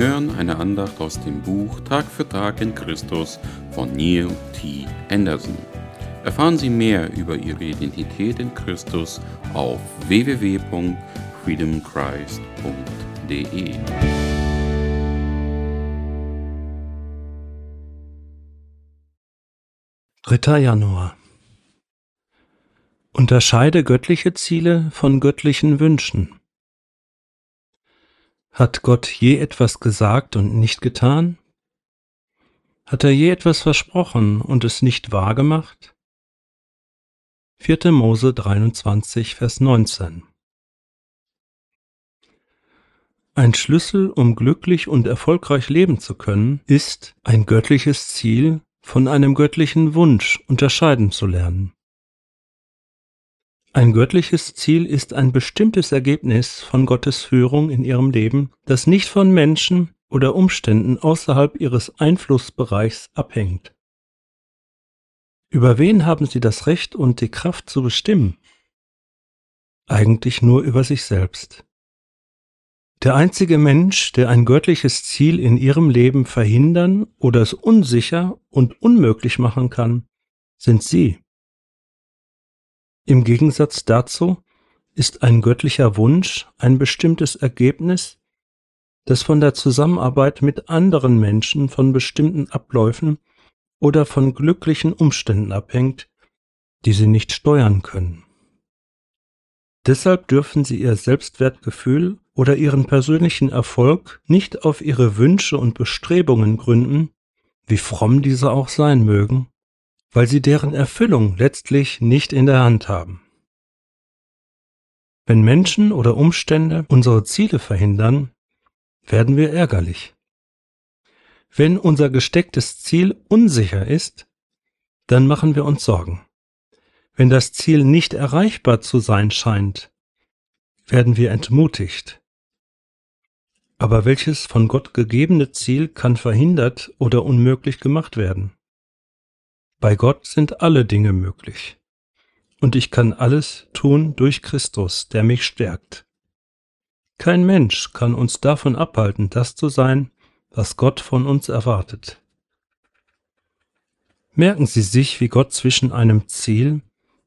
hören eine Andacht aus dem Buch Tag für Tag in Christus von Neil T. Anderson. Erfahren Sie mehr über Ihre Identität in Christus auf www.freedomchrist.de. 3. Januar Unterscheide göttliche Ziele von göttlichen Wünschen. Hat Gott je etwas gesagt und nicht getan? Hat er je etwas versprochen und es nicht wahrgemacht? 4. Mose 23, Vers 19 Ein Schlüssel, um glücklich und erfolgreich leben zu können, ist, ein göttliches Ziel von einem göttlichen Wunsch unterscheiden zu lernen. Ein göttliches Ziel ist ein bestimmtes Ergebnis von Gottes Führung in ihrem Leben, das nicht von Menschen oder Umständen außerhalb ihres Einflussbereichs abhängt. Über wen haben sie das Recht und die Kraft zu bestimmen? Eigentlich nur über sich selbst. Der einzige Mensch, der ein göttliches Ziel in ihrem Leben verhindern oder es unsicher und unmöglich machen kann, sind sie. Im Gegensatz dazu ist ein göttlicher Wunsch ein bestimmtes Ergebnis, das von der Zusammenarbeit mit anderen Menschen von bestimmten Abläufen oder von glücklichen Umständen abhängt, die sie nicht steuern können. Deshalb dürfen sie ihr Selbstwertgefühl oder ihren persönlichen Erfolg nicht auf ihre Wünsche und Bestrebungen gründen, wie fromm diese auch sein mögen, weil sie deren Erfüllung letztlich nicht in der Hand haben. Wenn Menschen oder Umstände unsere Ziele verhindern, werden wir ärgerlich. Wenn unser gestecktes Ziel unsicher ist, dann machen wir uns Sorgen. Wenn das Ziel nicht erreichbar zu sein scheint, werden wir entmutigt. Aber welches von Gott gegebene Ziel kann verhindert oder unmöglich gemacht werden? Bei Gott sind alle Dinge möglich. Und ich kann alles tun durch Christus, der mich stärkt. Kein Mensch kann uns davon abhalten, das zu sein, was Gott von uns erwartet. Merken Sie sich, wie Gott zwischen einem Ziel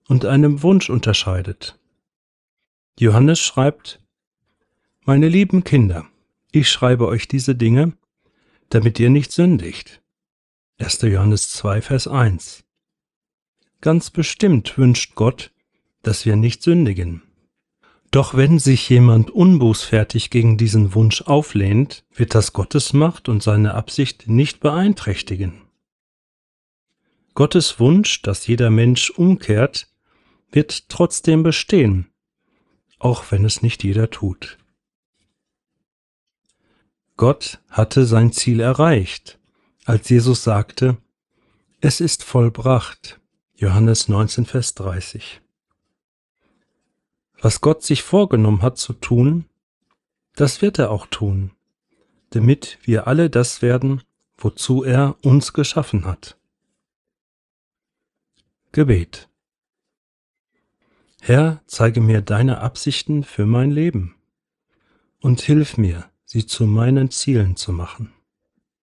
und einem Wunsch unterscheidet. Johannes schreibt, Meine lieben Kinder, ich schreibe euch diese Dinge, damit ihr nicht sündigt. 1. Johannes 2, Vers 1. Ganz bestimmt wünscht Gott, dass wir nicht sündigen. Doch wenn sich jemand unbußfertig gegen diesen Wunsch auflehnt, wird das Gottes Macht und seine Absicht nicht beeinträchtigen. Gottes Wunsch, dass jeder Mensch umkehrt, wird trotzdem bestehen, auch wenn es nicht jeder tut. Gott hatte sein Ziel erreicht, als Jesus sagte, es ist vollbracht. Johannes 19, Vers 30. Was Gott sich vorgenommen hat zu tun, das wird er auch tun, damit wir alle das werden, wozu er uns geschaffen hat. Gebet Herr, zeige mir deine Absichten für mein Leben und hilf mir, sie zu meinen Zielen zu machen.